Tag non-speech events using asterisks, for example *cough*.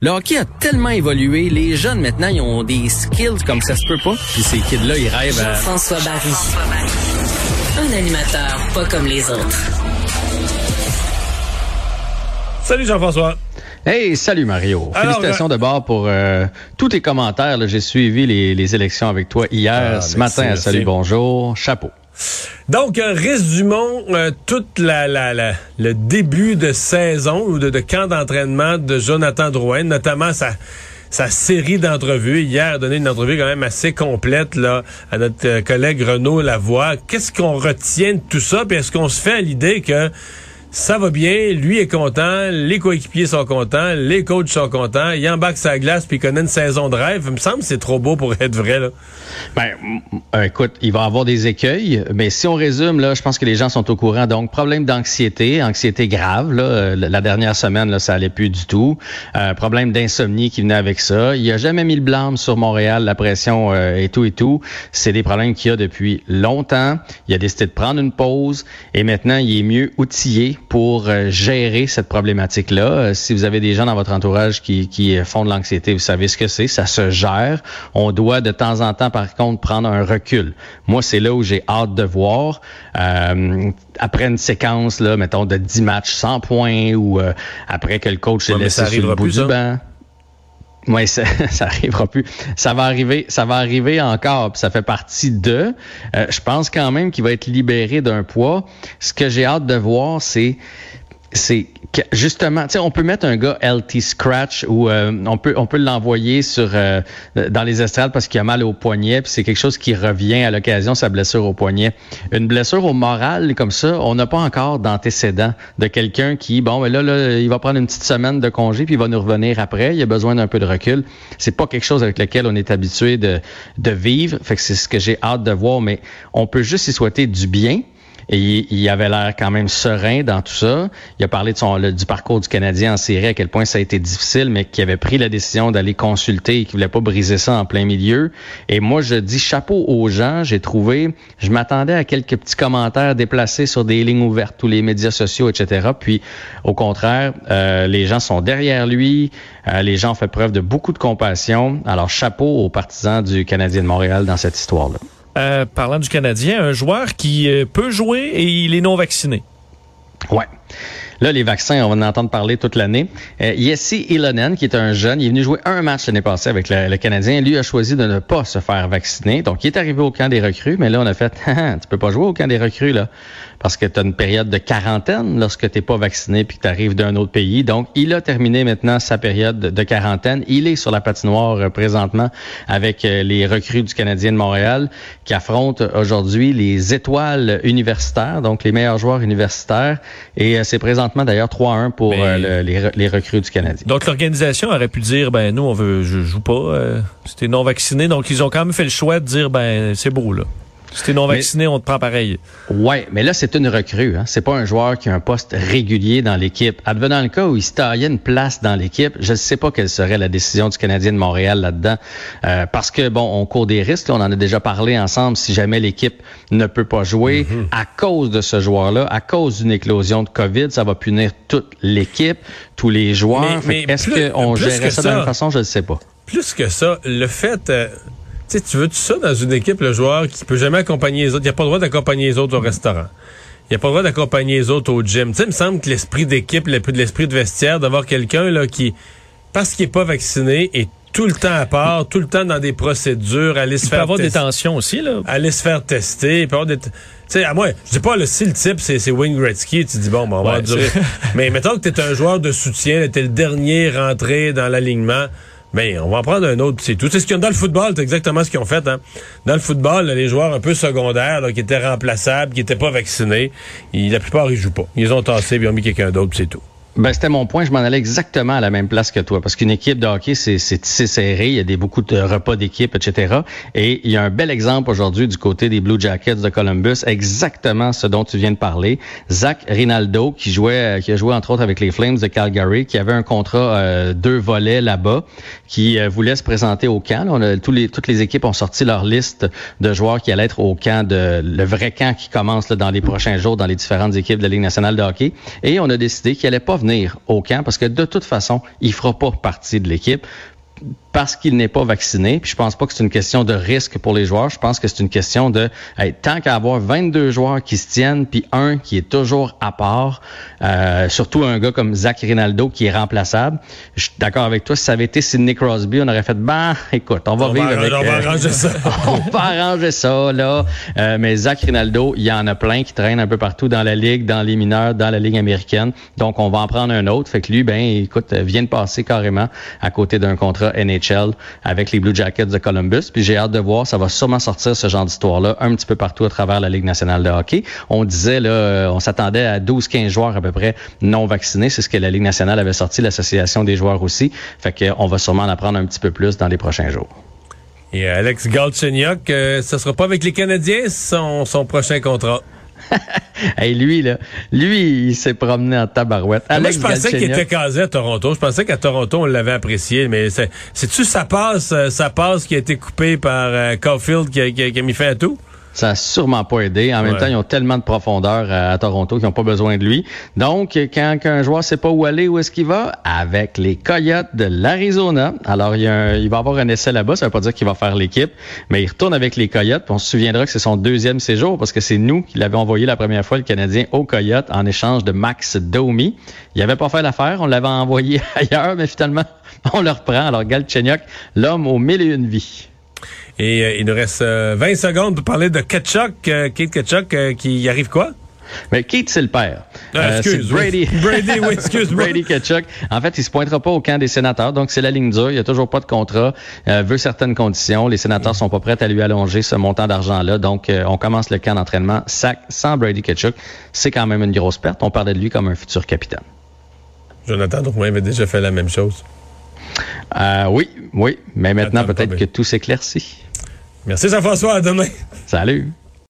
Le hockey a tellement évolué, les jeunes maintenant, ils ont des skills comme ça se peut pas. Puis ces kids-là, ils rêvent à... François Barry. Un animateur pas comme les autres. Salut Jean-François. Hey, salut Mario. Alors, Félicitations d'abord pour euh, tous tes commentaires. J'ai suivi les, les élections avec toi hier, Ah, ce merci, matin merci. Salut Bonjour. Chapeau. Donc, euh, résumons euh, toute la, le début de saison ou de, camp d'entraînement de Jonathan Drouin, notamment sa, sa série d'entrevues. Hier, a donné une entrevue quand même assez complète là, à notre euh, collègue Renaud Lavoie. Qu'est-ce qu'on retient de tout ça? Puis est-ce qu'on se fait à l'idée que ça va bien, lui est content, les coéquipiers sont contents, les coachs sont contents, il embarque sa glace puis il connaît une saison de rêve. Il me semble que c'est trop beau pour être vrai. Là. Ben, écoute, il va avoir des écueils, mais si on résume, là, je pense que les gens sont au courant. Donc, problème d'anxiété, anxiété grave. Là, Euh, la dernière semaine, là, ça allait plus du tout. Euh, problème d'insomnie qui venait avec ça. Il a jamais mis le blâme sur Montréal, la pression euh, et tout et tout. C'est des problèmes qu'il a depuis longtemps. Il a décidé de prendre une pause et maintenant, il est mieux outillé pour euh, gérer cette problématique-là. Euh, si vous avez des gens dans votre entourage qui, qui euh, font de l'anxiété, vous savez ce que c'est. Ça se gère. On doit de temps en temps, par contre, prendre un recul. Moi, c'est là où j'ai hâte de voir. Euh, après une séquence, là, mettons, de 10 matchs sans points ou euh, après que le coach Ouais, est mais laissé sur le bout plus, du ça. banc. Oui, ça, *laughs* ça arrivera plus. Ça va arriver, ça va arriver encore. Ça fait partie de. Euh, je pense quand même qu'il va être libéré d'un poids. Ce que j'ai hâte de voir, c'est c'est justement, tu sais, on peut mettre un gars LT scratch ou euh, on peut on peut l'envoyer sur euh, dans les estrades parce qu'il a mal au poignet, puis c'est quelque chose qui revient à l'occasion sa blessure au poignet. Une blessure au moral comme ça, on n'a pas encore d'antécédent de quelqu'un qui bon, mais là, là il va prendre une petite semaine de congé puis il va nous revenir après, il a besoin d'un peu de recul. C'est pas quelque chose avec lequel on est habitué de de vivre, fait que c'est ce que j'ai hâte de voir, mais on peut juste y souhaiter du bien. Il, avait l'air quand même serein dans tout ça. Il a parlé du parcours du Canadien en série, à quel point ça a été difficile, mais qu'il avait pris la décision d'aller consulter et qu'il voulait pas briser ça en plein milieu. Et moi, je dis chapeau aux gens. J'ai trouvé, je m'attendais à quelques petits commentaires déplacés sur des lignes ouvertes, tous les médias sociaux, etc. Puis, au contraire, euh, les gens sont derrière lui. Euh, les gens ont fait preuve de beaucoup de compassion. Alors, chapeau aux partisans du Canadien de Montréal dans cette histoire-là. Euh, parlant du Canadien, un joueur qui euh, peut jouer et il est non vacciné. Ouais. Là, les vaccins, on va en entendre parler toute l'année. Euh, Yessi Ilonen, qui est un jeune, il est venu jouer un match l'année passée avec le, Canadien. Lui a choisi de ne pas se faire vacciner. Donc, il est arrivé au camp des recrues, mais là, on a fait, *laughs* Ah, tu peux pas jouer au camp des recrues, là, parce que tu as une période de quarantaine lorsque tu pas vacciné puis que tu arrives d'un autre pays. Donc, il a terminé maintenant sa période de quarantaine. Il est sur la patinoire euh, présentement avec euh, les recrues du Canadien de Montréal qui affrontent aujourd'hui les étoiles universitaires, donc les meilleurs joueurs universitaires. Et euh, c'est présentement d'ailleurs 3-1 pour Mais- euh, le- les, re- les recrues du Canadien. Donc l'organisation aurait pu dire ben nous on veut je joue pas euh, si t'es non vacciné donc ils ont quand même fait le choix de dire ben c'est beau là. Si t'es non Mais- vacciné, on te prend pareil. Ouais, mais là, c'est une recrue. Hein. C'est pas un joueur qui a un poste régulier dans l'équipe. Advenant le cas où il se taillait une place dans l'équipe, je ne sais pas quelle serait la décision du Canadien de Montréal là-dedans. Euh, parce que, bon, on court des risques. là. on en a déjà parlé ensemble. Si jamais l'équipe ne peut pas jouer à cause de ce joueur-là, à cause d'une éclosion de COVID, ça va punir toute l'équipe, tous les joueurs. Est-ce plus- qu'on gérait que ça, de la même façon? Je ne sais pas. Plus que ça, le fait, euh, sais, tu veux tout ça dans une équipe, le joueur qui peut jamais accompagner les autres. Il a pas le droit d'accompagner les autres au restaurant. Il a pas le droit d'accompagner les autres au gym. Tu sais, il me semble que l'esprit d'équipe, le- l'esprit de vestiaire, d'avoir quelqu'un là qui, parce qu'il est pas vacciné, est tout le temps à part, tout le temps dans des procédures, aller se Il peut faire avoir des tensions aussi là. aller se faire tester, il peut avoir des tu sais, à moi, je dis pas, le si le type, c'est, c'est Wayne Gretzky, tu dis, bon, ben, on va Ouais, c'est- *laughs* Mais mettons que t'es un joueur de soutien, là, t'es le dernier rentré dans l'alignement, ben, on va en prendre un autre, c'est tout. C'est ce qu'ils ont dans le football, c'est exactement ce qu'ils ont fait, hein. Dans le football, les joueurs un peu secondaires, qui étaient remplaçables, qui étaient pas vaccinés, ils- la plupart, ils jouent pas. Ils ont tassés, puis ils ont mis quelqu'un d'autre, c'est tout. Ben, c'était mon point. Je m'en allais exactement à la même place que toi. Parce qu'une équipe de hockey, c'est tissé serré. Il y a des, beaucoup de repas d'équipe, etc. Et il y a un bel exemple aujourd'hui du côté des Blue Jackets de Columbus. Exactement ce dont tu viens de parler. Zach Rinaldo, qui jouait, qui a joué entre autres avec les Flames de Calgary, qui avait un contrat euh, deux volets là-bas, qui euh, voulait se présenter au camp. On a, tous les, toutes les équipes ont sorti leur liste de joueurs qui allaient être au camp de le vrai camp qui commence là, dans les prochains jours dans les différentes équipes de la Ligue nationale de hockey. Et on a décidé qu'il allait pas venir revenir au camp parce que de toute façon, il fera pas partie de l'équipe parce qu'il n'est pas vacciné. Puis je pense pas que c'est une question de risque pour les joueurs. Je pense que c'est une question de tant qu'à avoir 22 joueurs qui se tiennent, puis un qui est toujours à part, euh, surtout un gars comme Zach Rinaldo qui est remplaçable. Je suis d'accord avec toi. Si ça avait été Sidney Crosby, on aurait fait ben écoute, on va vivre avec. On va euh, arranger ça. *laughs* on va arranger ça là. Euh, mais Zach Rinaldo, il y en a plein qui traînent un peu partout dans la ligue, dans les mineurs, dans la ligue américaine. Donc on va en prendre un autre. Fait que lui, ben écoute, vient de passer carrément à côté d'un contrat NHL avec les Blue Jackets de Columbus. Puis j'ai hâte de voir, ça va sûrement sortir ce genre d'histoire-là un petit peu partout à travers la Ligue nationale de hockey. On disait, là, euh, on s'attendait à 12-15 joueurs à peu près non vaccinés. C'est ce que la Ligue nationale avait sorti, l'association des joueurs aussi. Fait qu'on va sûrement en apprendre un petit peu plus dans les prochains jours. Et Alex Galchenyuk, euh, ce sera pas avec les Canadiens son, son prochain contrat. *laughs* hey, lui, là, lui, il s'est promené en tabarouette. Moi, je pensais qu'il était casé à Toronto. Je pensais qu'à Toronto, on l'avait apprécié, mais c'est-tu sa passe, sa passe qui a été coupée par euh, Caulfield qui a, qui a mis fin à tout? Ça n'a sûrement pas aidé. En même temps, ils ont tellement de profondeur à, Toronto qu'ils n'ont pas besoin de lui. Donc, quand un joueur ne sait pas où aller, où est-ce qu'il va? Avec les Coyotes de l'Arizona. Alors, il, y a il va avoir un essai là-bas. Ça ne veut pas dire qu'il va faire l'équipe, mais il retourne avec les Coyotes. on se souviendra que c'est son deuxième séjour parce que c'est nous qui l'avons envoyé la première fois, le Canadien, aux Coyotes en échange de Max Domi. Il n'avait pas fait l'affaire. On l'avait envoyé *laughs* ailleurs, mais finalement, *laughs* on le reprend. Alors, Galchenyuk, l'homme aux mille et une vies. Et euh, il nous reste 20 euh, secondes pour parler de Ketchuk, euh, Kate Ketchuk, qui y arrive quoi? Mais Kate, c'est le père. Ah, excuse, Brady. *laughs* Brady, oui, excuse-moi. Brady Ketchuk. En fait, il se pointera pas au camp des sénateurs, donc c'est la ligne dure. Il y a toujours pas de contrat. Euh, veut certaines conditions. Les sénateurs sont pas prêts à lui allonger ce montant d'argent-là. Donc, on commence le camp d'entraînement sans Brady Ketchuk. C'est quand même une grosse perte. On parlait de lui comme un futur capitaine. Jonathan Drouin avait déjà fait la même chose. Euh, oui, oui. Mais maintenant, peut-être que tout s'éclaircit. Merci Jean-François, à demain. Salut.